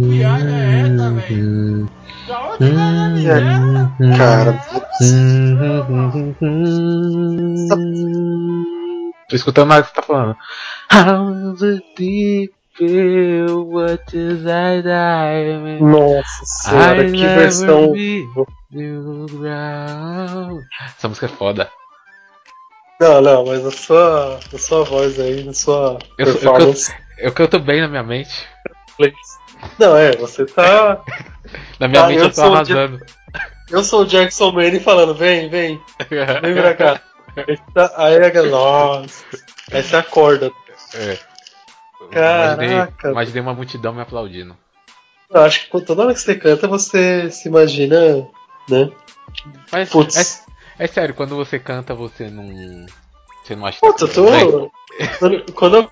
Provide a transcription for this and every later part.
viagem é essa, velho? Da onde é? Cara, Tô escutando nada que você tá falando. How's it deep what is I die? nossa senhora, I que versão. Essa música é foda. Não, não, mas a sua, a sua voz aí, a sua Eu, eu, eu canto bem na minha mente. Não, é, você tá. Na minha Ah, mente eu eu tô sou o arrasando. Eu sou o Jackson Manning falando, vem, vem, vem pra cá. Aí, tá, aí a galera, nossa. Aí você acorda. É. Caraca. Imaginei, imaginei uma multidão me aplaudindo. Eu acho que toda hora que você canta, você se imagina, né? Mas Putz. é, é sério, quando você canta, você não. Você não acha que tá tô. Quando, quando eu-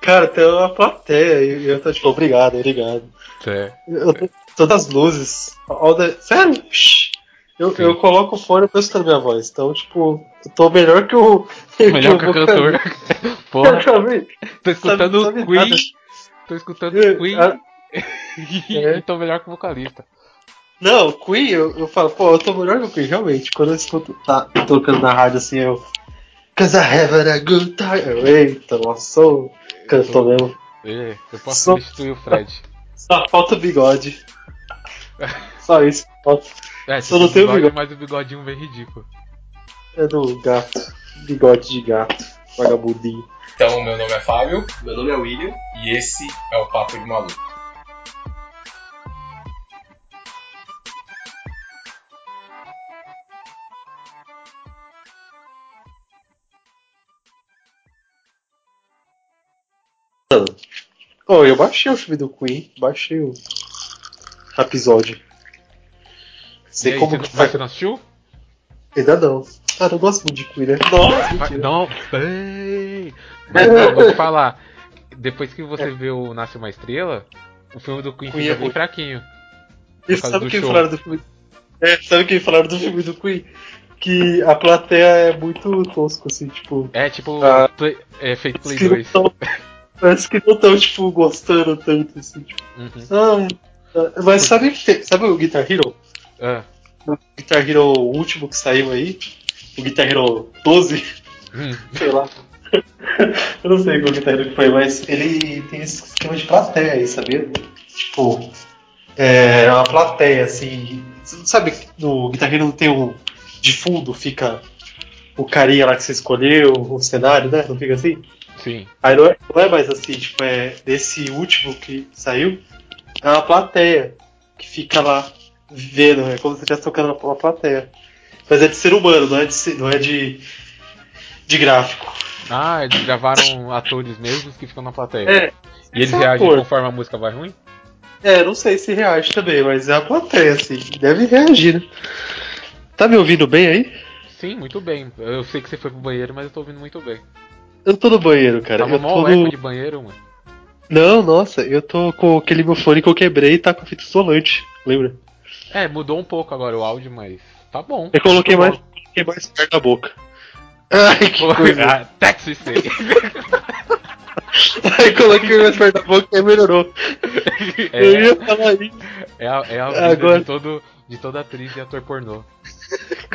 cara, tem uma plateia e eu tô tipo, obrigado, obrigado. É. Eu tô, todas as luzes. all the- sério? Eu, Sim. eu coloco o fone e tô escutando minha voz. Então, tipo, eu tô melhor que o. Melhor que o cantor. Porra, Exatamente. tô escutando sabe o Queen. nada. Tô escutando É, o Queen. a- e É. tô melhor que o vocalista. Não, Queen, eu, eu falo, pô, eu tô melhor que o Queen, realmente. Quando eu escuto, tá tocando na rádio assim, eu. Cause I have a good time. Eita, nossa, sou cantor mesmo. Eu posso Só- substituir o Fred. Só falta o bigode. Só isso. Falta. É, Só não tem o bigode, bigode. mas o bigodinho bem ridículo. É do gato. Bigode de gato. Vagabundinho. Então, meu nome é Fábio, meu nome é William e esse é o Papo de Maluco. Oh, eu baixei o filme do Queen, baixei o episódio. Sei aí, como você, que faz. você não assistiu? Ainda não. Ah, não gosto muito de Queen, né? Nossa, Vai- mentira. Não, ei. Mas eu vou te falar. Depois que você vê o Nasce uma Estrela, o filme do Queen Queen fica é bem fraquinho. E sabe quem show. falaram do filme? É, sabe quem falaram do filme do Queen? Que a plateia é muito tosco, assim, tipo. É tipo Ah. Play- é feito Play Parece que 2. não tão- Parece que não estão, tipo, gostando tanto, assim, tipo. Uhum. Ah, ah, mas sabe, que- sabe o Guitar Hero? Ah, O Guitar Hero último que saiu aí? O Guitar Hero 12? hum. Sei lá. Eu não sei qual Guitar Hero que foi, mas ele tem esse esquema de plateia aí, sabia? Tipo, é uma plateia, assim. Sabe, no Guitar Hero tem um. De fundo fica o carinha lá que você escolheu, o cenário, né? Não fica assim? Sim. Aí não é, não é mais assim, tipo, é desse último que saiu, é uma plateia que fica lá vendo, é como se você estivesse tocando uma plateia. Mas é de ser humano, não é de, não é de, de gráfico. Ah, eles gravaram atores mesmos que ficam na plateia. É, e eles esse reagem conforme a música vai ruim? É, não sei se reage também, mas é a plateia, assim, deve reagir, né? Tá me ouvindo bem aí? Sim, muito bem. Eu sei que você foi pro banheiro, mas eu tô ouvindo muito bem. Eu tô no banheiro, cara. Tava eu mó tô no... de banheiro, mano. Não, nossa, eu tô com aquele meu fone que eu quebrei e tá com a fita isolante, lembra? É, mudou um pouco agora o áudio, mas tá bom. Eu coloquei Muito mais, coloquei mais perto da boca. Ai, que bom. coisa. ah, Texas sei. Aí coloquei mais perto da boca e melhorou. Eu É, ia falar isso. é a, é a vida Agora- de, todo, de toda atriz e ator pornô.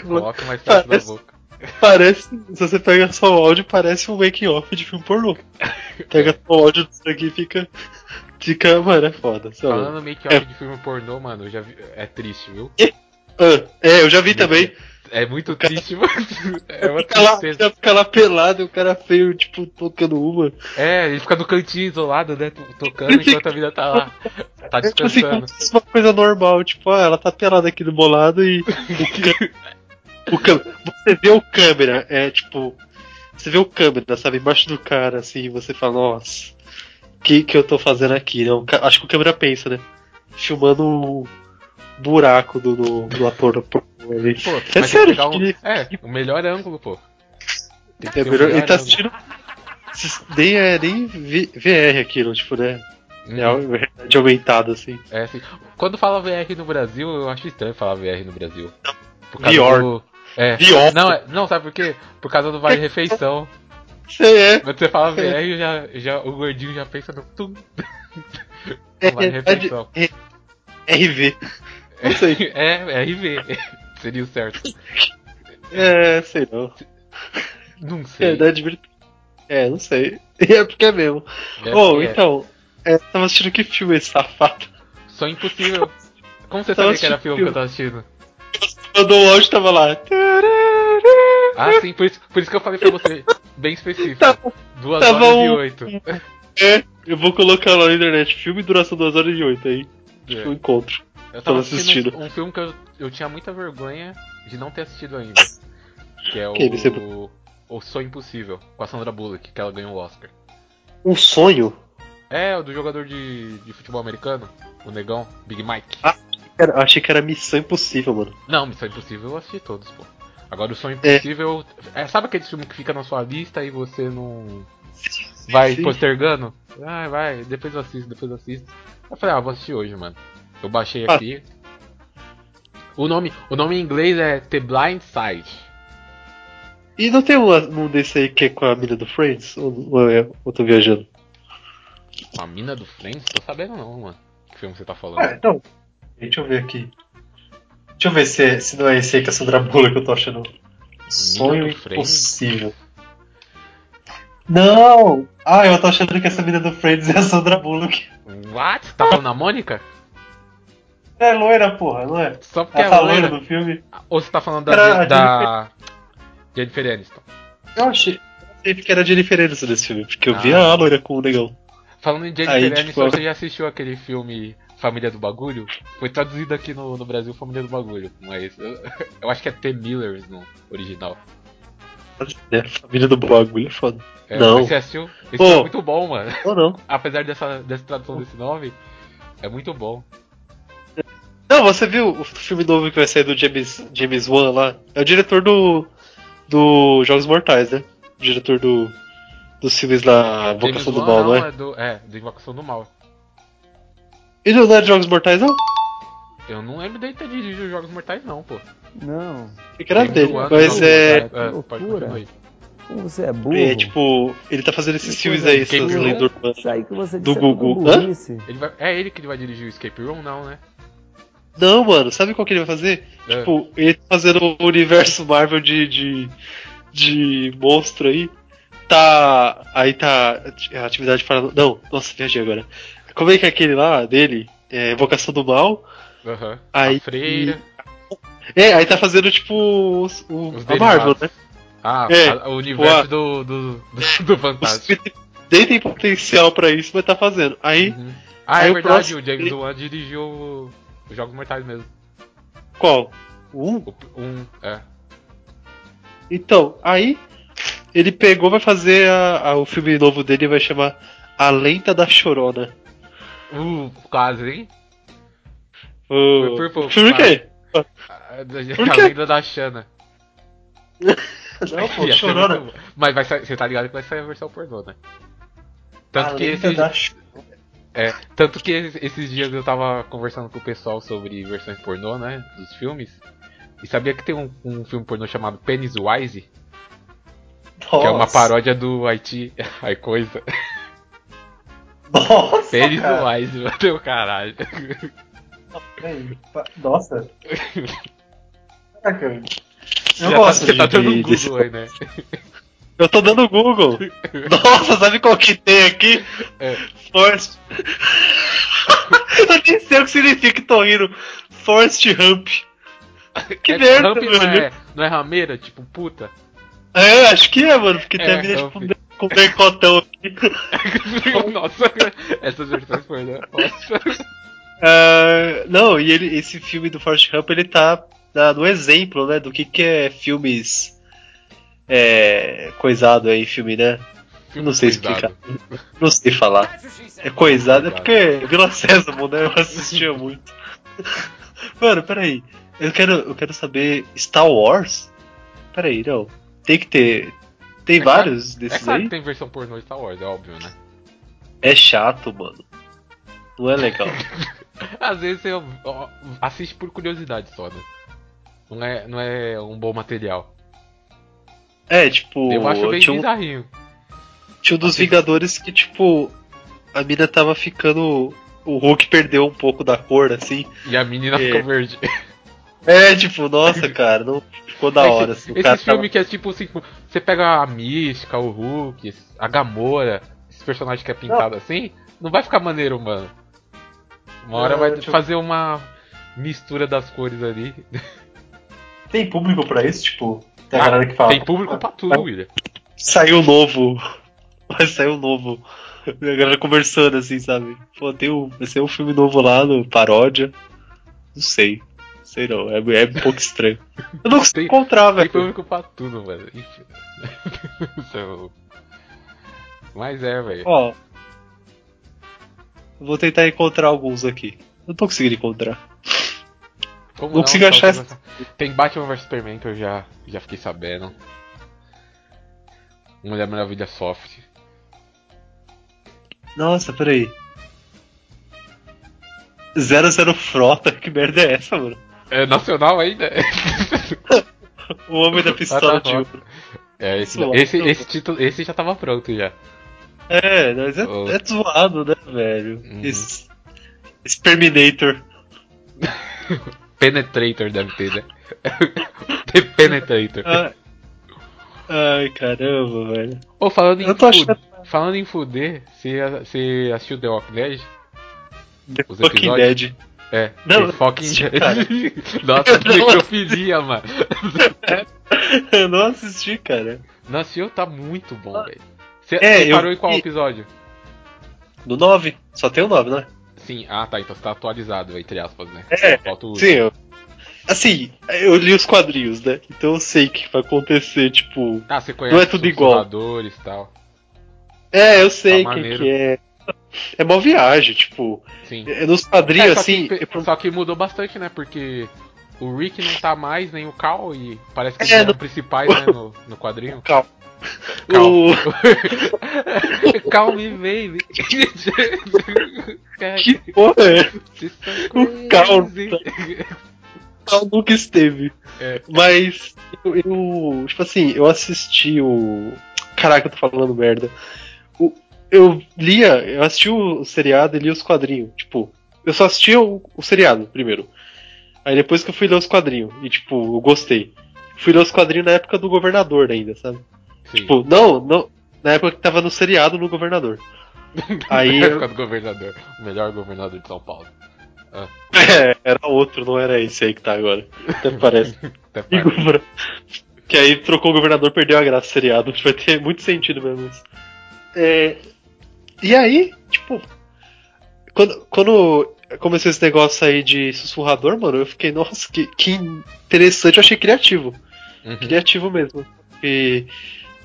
Colo- Coloca mais perto da Parece- boca. Parece, se você pega só o áudio, parece um making off de filme pornô. Pega só o áudio disso aqui e fica. Fica, mano, é foda. lá. Falando make off de filme pornô, mano, eu já vi, é triste, viu? Ah, é, eu já vi também. É muito triste, mano. É uma Fica lá, tristeza. fica lá pelado, o cara feio, tipo, tocando uma. É, ele fica no cantinho isolado, né? to- Tocando enquanto a vida tá lá. Tá É tipo assim, descansando. uma coisa normal, tipo, ah, ela tá pelada aqui do bolado e. O. Você vê o câmera, é tipo. Você vê o câmera, sabe, embaixo do cara, assim, e você fala, nossa, o que, que eu tô fazendo aqui? Né? O ca- Acho que o câmera pensa, né? Filmando o buraco do, do, do ator. Pô, É sério, um- que- É, o melhor ângulo, pô. É melhor- ele tá assistindo. Nem é nem VR aquilo, tipo, né? É a verdade aumentada, assim. É, assim. Quando fala VR no Brasil, eu acho estranho falar VR no Brasil. Por causa VR. do. É. VR. Não, é, não, sabe por quê? Por causa do Vale Refeição. Você é. Quando você fala VR, já, já, o gordinho já pensa no tum. É, Vale é, refeição. é, RV. Não sei. É, RV. Seria o certo. É, sei não. Não sei. É, da diver- é, não sei. É porque é mesmo. É, é. então, é, tava assistindo que filme esse safado? Só impossível. Como você Tava sabia que era assistindo filme que eu tava assistindo? Mandou o áudio tava lá. Ah, sim, por isso, por isso que eu falei pra você. Bem específico. Tá- Duas tava horas e um- oito. É, eu vou colocar lá na internet. Filme duração 2 horas e 8 aí. É. Eu encontro. Eu tava Tava assistindo assistindo. um filme que eu, eu tinha muita vergonha de não ter assistido ainda. Que é Que o. O Sonho Impossível, com a Sandra Bullock, que ela ganhou o Oscar. Um sonho? É, o do jogador de, de futebol americano, o negão, Big Mike. Ah. Eu achei que era Missão Impossível, mano. Não, Missão Impossível eu assisti todos, pô. Agora o Sonho É. Impossível. É, sabe aquele filme que fica na sua lista e você não. Vai Sim. postergando? Ah, vai, depois eu assisto, depois eu assisto. Eu falei, ah, vou assistir hoje, mano. Eu baixei Ah. aqui. O nome, o nome em inglês é The Blind Side. E não tem um, um desse aí que é com a mina do Friends? Ou, ou, é, ou tô viajando? A mina do Friends? Tô sabendo não, mano. Que filme você tá falando? Ah, então. Deixa eu ver aqui. Deixa eu ver se, se não é esse aí que é a Sandra Bullock que eu tô achando. Sonho impossível. Não! Ah, eu tô achando que essa mina do Friends é a Sandra Bullock. What? Tá falando a Mônica? É loira, porra, não é? Só porque é Essa loira do filme. Ou você tá falando da, Era da Jennifer Aniston? Eu achei, eu achei que era a Jennifer Aniston nesse filme, porque eu vi Ah. a loira com o negão. Falando em Jennifer Aí, Aniston, tipo, você já assistiu aquele filme Família do Bagulho? Foi traduzido aqui no, no Brasil Família do Bagulho, esse? Eu, eu acho que é T. Miller no original. É, família do bagulho é foda. É, Não. mas assistiu? Esse filme é muito bom, mano. Ou não? Apesar dessa, dessa tradução desse nome, é muito bom. Não, você viu o filme novo que vai sair do James, James Wan lá? É o diretor do. do Jogos Mortais, né? O diretor do. dos filmes lá, Vocação James do Mal, não não, é? é do, é, do Invocação do Mal. Ele não é de Jogos Mortais, não? Eu não lembro dele ter dirigido Jogos Mortais, não, pô. Não. Que era dele. Mas é. É, loucura. Como você é burro. É tipo. Ele tá fazendo esses filmes aí, essas lendas urbanas. Isso aí que você Do disse é Gugu. Hã? burrice. Ele vai, é ele que vai dirigir o Escape Room, não, né? Não, mano, sabe qual que ele vai fazer? É. Tipo, ele tá fazendo o universo Marvel de, de, de monstro aí. Tá. Aí tá. A atividade para. Não, nossa, viajei agora. Como é que é aquele lá dele? É, Vocação do Mal. Aham. Aí- A Freira. É, aí tá fazendo tipo os- o, Os a Marvel, né? Ah, É, a- o universo do, do, do, do Fantástico. nem tem potencial pra isso, mas tá fazendo. Aí, Uhum. Ah, aí é o verdade, próximo- o James Wan dirigiu o- os Jogos Mortais mesmo. qual? O um? O, um, é. Então, aí ele pegou, vai fazer a- a- o filme novo dele vai chamar A Lenta da Chorona. Uh, quase, hein? O Por pouco, filme quê? A, Por a quê? lenda da Xana. Não, pô, Ia Chorona. muito. Mas vai sair, você tá ligado que vai sair a versão pornô, né? Tanto A que, esses, da é, tanto que esses, dias eu tava conversando com o pessoal sobre versões pornô, né? Dos filmes. E sabia que tem um, um filme pornô chamado Pennywise? Que é uma Nossa. paródia do Haiti. Ai, coisa. Nossa, cara. Pennywise, meu caralho. Nossa. Caraca. Eu Já tá, gosto você de, tá dando um Google aí, né? Eu tô dando Google. Nossa, sabe qual que tem aqui? É. Force. Eu nem sei o que significa, tô rindo. Forced Hump. Que é, merda, Hump não mano. é, não é rameira, tipo puta? É, acho que é, mano, porque tem É, a mina tipo, com decotão Nossa, essas versões pornô. Nossa. Ah, não, e ele, esse filme do Forrest Hump, ele tá na- no exemplo, né, do que que é filmes é, coisado aí, filme, né? Eu não sei explicar. Não sei falar. É coisado, é porque Vila Sésamo, né? Eu assistia muito. Mano, peraí. Eu quero, eu quero saber. Star Wars? Peraí, não. Tem que ter. Tem É vários É desses claro aí? que tem versão pornô de Star Wars, é óbvio, né? É chato, mano. Não é legal. Às vezes você assiste por curiosidade só, né? Não é, não é um bom material. É, tipo. Eu acho bem tinha, um, bizarrinho. tinha um dos Vingadores que, tipo. A mina tava ficando o Hulk perdeu um pouco da cor, assim. E a menina É. ficou verde. É, tipo, nossa, cara, não ficou da hora. Assim, o Esse cara filme que é tipo assim, você pega a Mística, o Hulk, a Gamora, esse personagem que é pintado assim, não vai ficar maneiro, mano. Uma hora Não, vai tipo- fazer uma mistura das cores ali. Tem público pra isso? Tipo, tem a Ah, galera que fala. Tem público pra tudo, William. Saiu novo. Vai sair um novo. A galera conversando assim, sabe? Pô, tem um, vai ser um filme novo lá no paródia. Não sei. Sei não, é, é um pouco estranho. Eu não consigo Tem- encontrar, Tem velho. público pra tudo. Ixi. Isso é. Mas é, velho. Ó. Vou tentar encontrar alguns aqui. Não tô conseguindo encontrar. Como não consigo achar Então, Tem Batman vs Superman que eu já, já fiquei sabendo. Mulher Maravilha Soft. Nossa, peraí. Zero Zero Frota, que merda é essa, mano? É nacional ainda? O Homem da Pistola Ah, tá de bom. Ouro. É, esse, Zoado. esse, esse título, esse já tava pronto já. É, mas é, Oh. é zoado, né, velho? Uhum. Esse, esse Terminator. Penetrator deve ter, né? The Penetrator. Ai, ai, caramba, velho. Ô, falando em, Eu tô achando- fuder, falando em fuder, você, você assistiu The Walking Dead? The Os episódios? Dead. É, Não, fucking assisti, Dead. cara. Nossa, Não. necrofilia, mano. Eu não assisti, cara. Não assistiu? Tá muito bom, velho. Você É, eu parou em qual episódio? No 9? Só tem o 9, né? Sim, ah tá, então você tá atualizado, entre aspas, né? É, Falta o Sim, eu. Assim, eu li os quadrinhos, né? Então eu sei o que vai acontecer, tipo. Ah, você conhece Não é tudo os igual. e tal. É, eu sei Tá quem maneiro. que é. É mó viagem, tipo. Sim. é Nos quadrinhos, É, assim. que, é só que mudou bastante, né? Porque o Rick não tá mais, nem o Cal, e parece que É, eles eram no- principais, né, no, no quadrinho. Cal. Cal. O... Calm me, baby. Que porra é? O Cal. crazy. Cal nunca esteve. É. Mas eu, eu, Tipo assim, eu assisti o. Caraca, eu tô falando merda. Eu lia, eu assisti o seriado e li os quadrinhos. Tipo, eu só assistia o, o seriado primeiro. Aí depois que eu fui ler os quadrinhos. E tipo, eu gostei. Fui ler os quadrinhos na época do governador ainda, sabe? Sim. Tipo, não, não. Na época que tava no seriado no governador. aí Na época do governador. O melhor governador de São Paulo. É, era outro, não era esse aí que tá agora. Até parece. Até parece. Que aí trocou o governador, perdeu a graça do seriado. Vai ter muito sentido mesmo isso. É, E aí, tipo. Quando, quando começou esse negócio aí de sussurrador, mano, eu fiquei, nossa, que, que interessante, eu achei criativo. Uhum. Criativo mesmo. E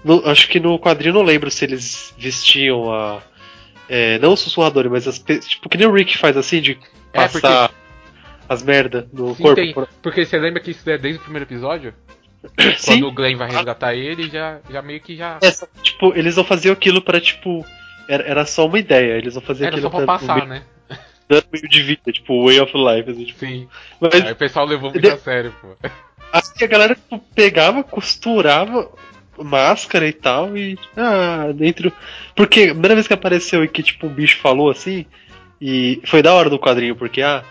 no- acho que no quadrinho eu não lembro se eles vestiam a. é, não os sussurradores, mas as. Tipo, que nem o Rick faz assim, de É, passar as merda no Sim, corpo. tem. Porque você lembra que isso é desde o primeiro episódio? Sim. Quando o Glenn vai resgatar ele, já, já meio que já. É, tipo, eles não faziam aquilo pra, tipo. Era, era só uma ideia, eles não faziam Era só pra passar, meio, né? dando meio de vida, tipo, way of life, assim, tipo. Sim. Mas Aí o pessoal levou muito De- a sério, pô. assim, a galera tipo, pegava, costurava máscara e tal, e. Ah, dentro. Porque a primeira vez que apareceu e que, tipo, um bicho falou assim, e foi da hora do quadrinho, porque, ah.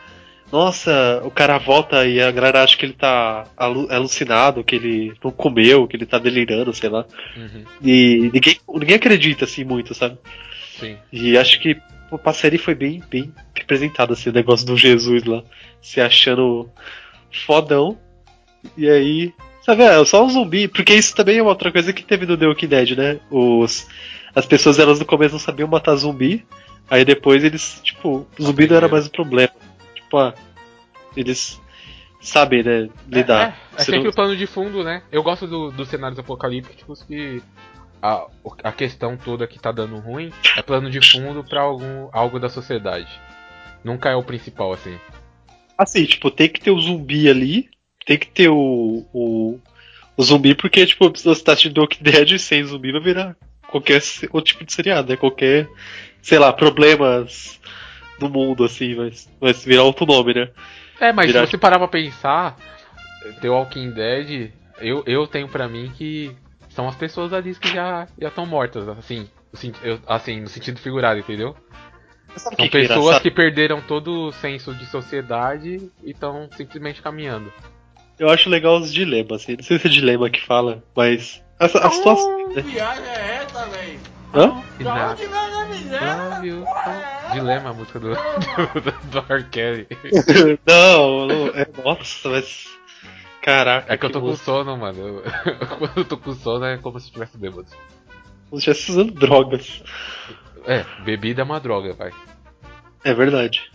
Nossa, o cara volta e a galera acha que ele tá alu- alucinado, que ele não comeu, que ele tá delirando, sei lá. Uhum. E ninguém, ninguém acredita assim muito, sabe? Sim. E acho que a série foi bem, bem representado assim, o negócio do Jesus lá, se achando fodão. E aí, sabe, é só um zumbi, porque isso também é uma outra coisa que teve no The Walking Dead, né? Os, as pessoas elas no começo não sabiam matar zumbi, aí depois eles, tipo, o zumbi não era mais o problema. Tipo, ah, eles sabem, né, lidar. É, é, é sempre não- o plano de fundo, né? Eu gosto do- dos cenários apocalípticos que a, a questão toda que tá dando ruim é plano de fundo pra algum, algo da sociedade. Nunca é o principal, assim. Assim, tipo, tem que ter o zumbi ali, tem que ter o, o, o zumbi, porque, tipo, se você tá assistindo Walking Dead sem zumbi vai virar qualquer outro tipo de seriado, né? Qualquer, sei lá, problemas do mundo, assim, vai, vai virar outro nome, né? É, mas Virar- se você parar pra pensar, The Walking Dead, eu, eu tenho pra mim que são as pessoas ali que já já estão mortas, assim, eu- assim, no sentido figurado, entendeu? São que, que é pessoas engraçado? que perderam todo o senso de sociedade e estão simplesmente caminhando. Eu acho legal os dilemas, assim. Não sei se é dilema que fala, mas. A, a situação. né? Hã? E na- Love you. Dilema, a música do, do, do R. Kelly. não, é. Nossa, mas. Caraca. É que eu tô com música. sono, mano. Eu- Quando eu tô com sono é como se estivesse bêbado. Como se estivesse usando drogas. É, bebida é uma droga, vai. É verdade.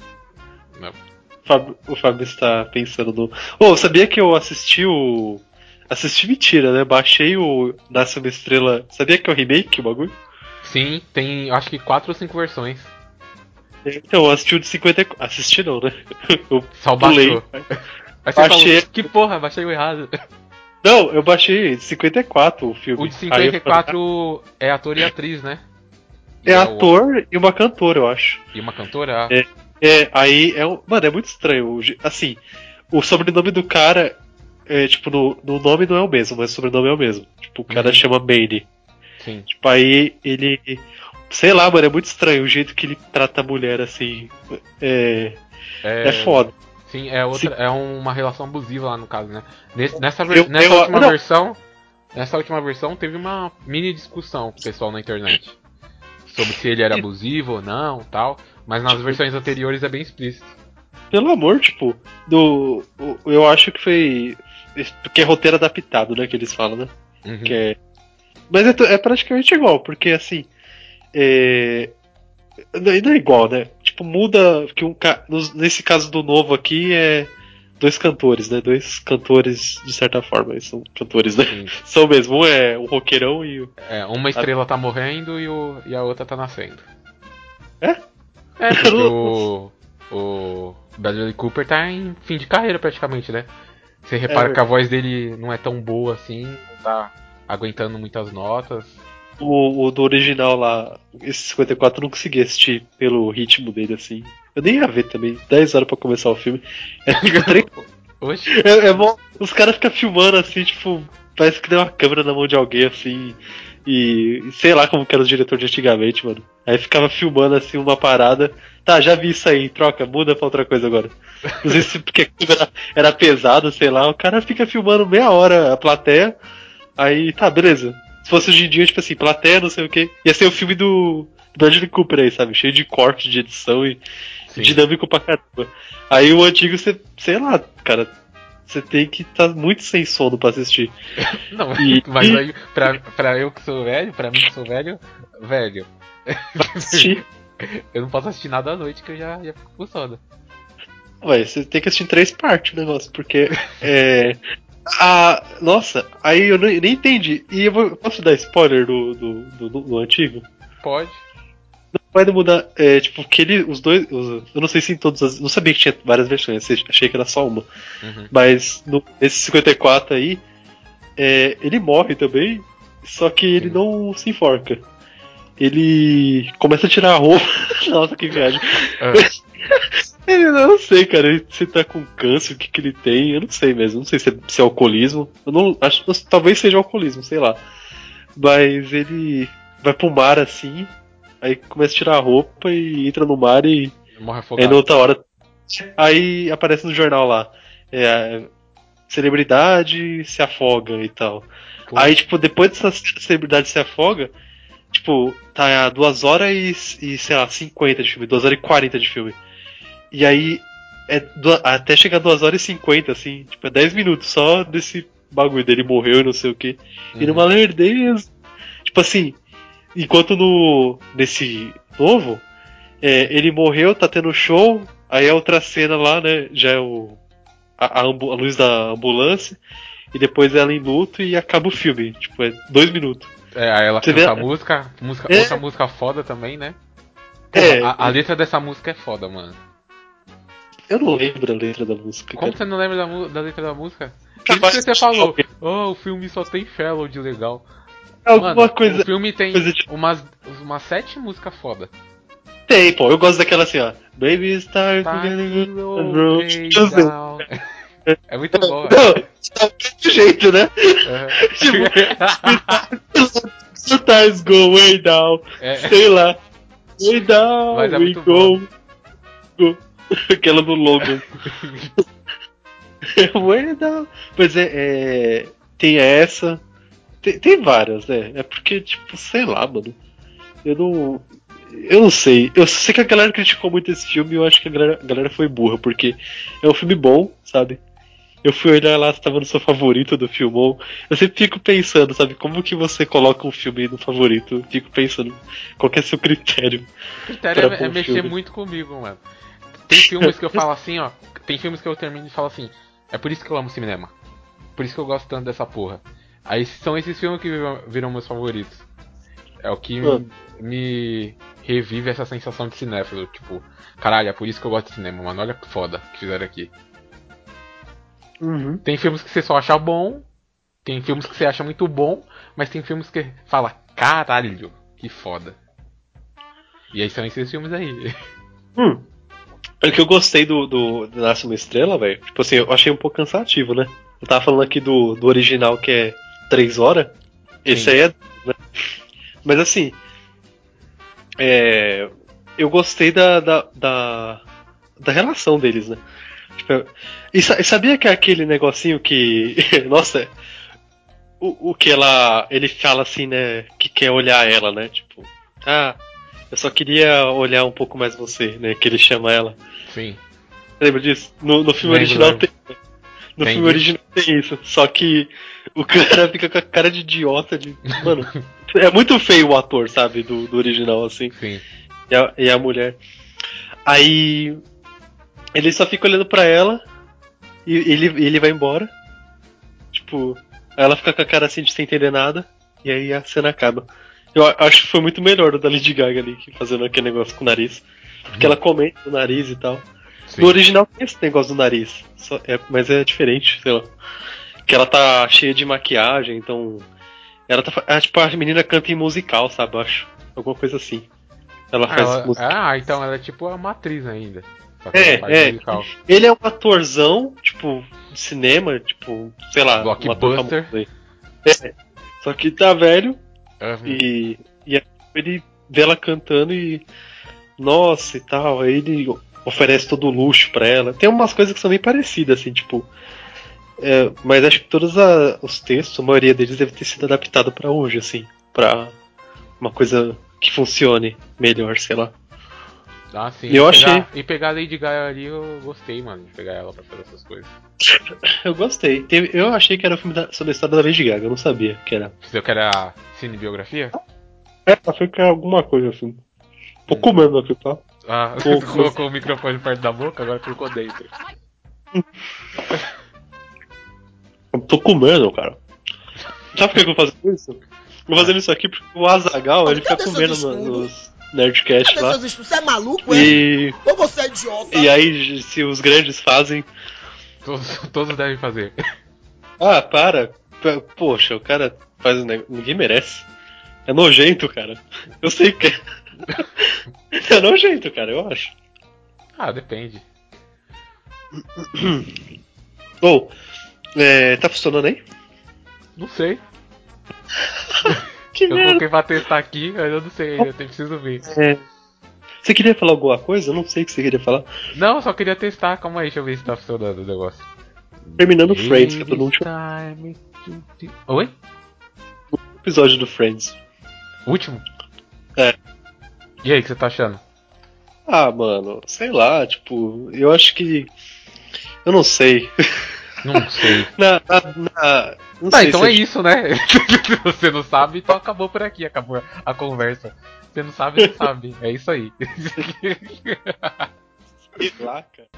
Não. O Fábio, o Fábio está pensando no. Ô, sabia que eu assisti o. Assisti mentira, né? Baixei o Nasce uma Estrela. Sabia que é o remake o bagulho? Sim, tem acho que quatro ou cinco versões. Então, eu assisti o de 54. Assisti não, né? Eu Só pulei. baixou. Aí você Baixei. falou, que porra, baixei o errado. Não, eu baixei de 54 o filme. O de Aí eu falei, 54 é ator e atriz, né? E É o- ator e uma cantora, eu acho. E uma cantora? É. É, aí é um. Mano, é muito estranho. o Assim, o sobrenome do cara. É, tipo, no, no nome não é o mesmo, mas o sobrenome é o mesmo. Tipo, o cara Uhum. chama Bane. Sim. Tipo, aí ele. Sei lá, mano, é muito estranho o jeito que ele trata a mulher assim. É, é, foda. Sim, é outra, é uma relação abusiva lá no caso, né? Nesse- nessa Eu- nessa eu- última não. versão, nessa última versão teve uma mini discussão com o pessoal na internet sobre se ele era abusivo ou não, tal. Mas nas versões anteriores é bem explícito. Pelo amor, tipo, do. Eu acho que foi. Porque é roteiro adaptado, né? Que eles falam, né? Uhum. Que é... Mas é, é praticamente igual, porque assim. É... Não não é igual, né? Tipo, muda. Que um ca... Nesse caso do novo aqui é. Dois cantores, né? Dois cantores, de certa forma, eles são cantores, né? Sim. São mesmo, um é um roqueirão e o. É, uma estrela tá morrendo e, o, e a outra tá nascendo. É? É, porque o, o Bradley Cooper tá em fim de carreira praticamente, né? Você repara É que a voz dele não é tão boa assim, não tá aguentando muitas notas. O, o do original lá, esse 54 eu não consegui assistir pelo ritmo dele, assim. Eu nem ia ver também, 10 horas pra começar o filme. É tipo, Oxe, É, é bom. Os caras ficam filmando assim, tipo, parece que deu uma câmera na mão de alguém assim. E sei lá como que era o diretor de antigamente, mano. Aí ficava filmando assim uma parada. Tá, já vi isso aí, troca, muda pra outra coisa agora. Não sei se porque a câmera era pesada, sei lá. O cara fica filmando meia hora a plateia. Aí, tá, beleza. Se fosse hoje em dia, tipo assim, plateia, não sei o que. Ia ser o filme do Bradley Cooper aí, sabe? Cheio de corte, de edição e sim. dinâmico pra caramba. Aí o antigo, você, sei lá, cara, você tem que estar tá muito sem sono pra assistir. Não, E- mas aí, pra, pra eu que sou velho, pra mim que sou velho, velho, eu não posso assistir nada à noite que eu já, já fico com sono. Ué, você tem que assistir em três partes o negócio, porque é. A, nossa, aí eu nem, nem entendi. E eu vou, posso dar spoiler do, do, do, do- antigo? Pode. Vai mudar, é, tipo, que ele, os dois, os- eu não sei se em todas as, não sabia que tinha várias versões, achei que era só uma. Uhum. Mas no, nesse 54 aí, é, ele morre também, só que ele Sim. não se enforca. Ele começa a tirar a roupa. Nossa, que viagem. Ah, Ele, eu não sei, cara, ele- se tá com câncer, o que, que ele tem, eu não sei mesmo. Não sei se é, se é alcoolismo. Eu não acho talvez seja alcoolismo, sei lá. Mas ele vai pro mar assim, aí começa a tirar a roupa e entra no mar e morre Aí afogado. na outra hora. Aí aparece no jornal lá. É, celebridade se afoga e tal. Aí, tipo, depois dessa celebridade se afoga, tipo, tá 2 horas e, e, sei lá, 50 de filme, 2 horas e 40 de filme. E aí, é até chegar 2 horas e 50, assim, tipo, é 10 minutos só desse bagulho dele morreu e não sei o que. E Uhum. numa lerdeza. Tipo assim, enquanto no. nesse novo, é, ele morreu, tá tendo show, aí a outra cena lá, né, já é o. A, a a luz da ambulância, e depois ela em luto e acaba o filme. Tipo, é dois minutos. É, aí ela Você canta a música, música É. outra música foda também, né? Porra, É, a, a letra dessa música é foda, mano. eu não lembro a letra da música. Como cara. você não lembra da, da letra da música? Por isso que você falou, oh, o filme só tem fellow de legal. Alguma Mano, coisa. O filme tem coisa de- umas, umas sete músicas foda. Tem, pô, eu gosto daquela assim, ó. Baby Star Tá É muito bom. Não, tá do jeito, né? Aham. Sometimes go way down. É, Sei lá. Way down, Mas é we go. go. Aquela do Logan. Way down. Pois é, é, tem essa. Tem, tem várias, né? É porque, tipo, sei lá, mano. Eu não. Eu não sei. Eu sei que a galera criticou muito esse filme e eu acho que a galera, a galera foi burra, porque é um filme bom, sabe? Eu fui olhar lá se tava no seu favorito do filmão. Eu sempre fico pensando, sabe, como que você coloca um filme no favorito? Eu fico pensando, qual que é seu critério? O critério é, é mexer filme. muito comigo, mano. Tem filmes que eu falo assim, ó. Tem filmes que eu termino e falo assim. É por isso que eu amo cinema. Por isso que eu gosto tanto dessa porra. Aí são esses filmes que viram, viram meus favoritos. É o que me, me revive essa sensação de cinéfilo. Tipo, caralho, é por isso que eu gosto de cinema, mano. Olha que foda que fizeram aqui. Uhum. Tem filmes que você só acha bom. Tem filmes que você acha muito bom. Mas tem filmes que fala, caralho, que foda. E aí são esses filmes aí. Hum. O que eu gostei do, do, do Nasce uma Estrela, velho, tipo assim, eu achei um pouco cansativo, né? Eu tava falando aqui do, do original que é 3 horas. Esse Sim. aí é. né? Mas assim. É, eu gostei da, da, da, da relação deles, né? Tipo, e, sa- sabia que é aquele negocinho que. Nossa, o, o que ela. Ele fala assim, né? Que quer olhar ela, né? Tipo, ah, eu só queria olhar um pouco mais você, né? Que ele chama ela. Sim. Lembra disso? No, no filme Lembro, original lembro. tem. No Tem filme isso. original tem isso. Só que o cara fica com a cara de idiota de. Mano, é muito feio o ator, sabe? Do, do original, assim. Sim. E a, e a mulher. Aí. Ele só fica olhando pra ela. E ele, ele vai embora. Tipo. Ela fica com a cara assim de sem entender nada. E aí a cena acaba. Eu acho que foi muito melhor o da Lady Gaga ali, fazendo aquele negócio com o nariz. Porque ela comenta o nariz e tal. Sim. No original tem esse negócio do nariz. É- mas é diferente, sei lá. Que ela tá cheia de maquiagem, então. Ela tá. Ah, tipo, a menina canta em musical, sabe? Eu acho. Alguma coisa assim. Ela Ah, faz ela- música. ah, então ela é tipo a matriz ainda. Que É, é. musical. Ele é um atorzão, tipo, de cinema, tipo, sei lá. Blockbuster. É. Só que tá velho Aham. e, e aí ele vê ela cantando e. Nossa e tal. Aí ele oferece todo o luxo pra ela. Tem umas coisas que são bem parecidas, assim, tipo. é, mas acho que todos a- os textos, a maioria deles deve ter sido adaptado pra hoje, assim. Pra uma coisa que funcione melhor, sei lá. Ah, sim. Eu E achei. pegar- E pegar a Lady Gaga ali, eu gostei, mano, de pegar ela pra fazer essas coisas. Eu gostei. Teve- eu achei que era um filme da- sobre a história da Lady Gaga, eu não sabia que era. Você quer a cinebiografia? É, achei que era alguma coisa assim. Tô comendo aqui, tá? Ah, Pô, colocou o microfone perto da boca, agora colocou dentro. Eu tô comendo, cara. Sabe por que eu vou fazer isso? Eu vou fazendo isso aqui porque o Azagal ele fica comendo nos Nerdcast lá. Você é maluco, é? E, Ou você é idiota? e aí, se os grandes fazem. Todos, todos devem fazer. Ah, para. Poxa, o cara faz um negócio. Ninguém merece. É nojento, cara. Eu sei que é. É nojento, cara, eu acho. Ah, depende. Ou, é, tá funcionando aí? Não sei. Que Eu merda. coloquei pra testar aqui, mas eu não sei ainda, eu preciso ver. É. Você queria falar alguma coisa? Eu não sei o que você queria falar. Não, eu só queria testar, calma aí, deixa eu ver se tá funcionando o negócio. Terminando Friends, que é todo último Oi? episódio do Friends. Último? É. E aí, o que você tá achando? Ah, mano, sei lá, tipo, eu acho que. Eu não sei. Não sei. Na. na, na- não Tá, sei então se é isso, né? Se você não sabe, então acabou por aqui, acabou a conversa. Você não sabe, não sabe. É isso aí. Lá, cara.